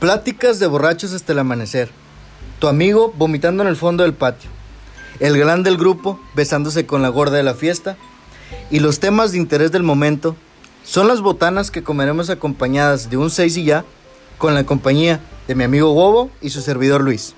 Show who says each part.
Speaker 1: Pláticas de borrachos hasta el amanecer. Tu amigo vomitando en el fondo del patio. El galán del grupo besándose con la gorda de la fiesta. Y los temas de interés del momento son las botanas que comeremos acompañadas de un seis y ya con la compañía de mi amigo Bobo y su servidor Luis.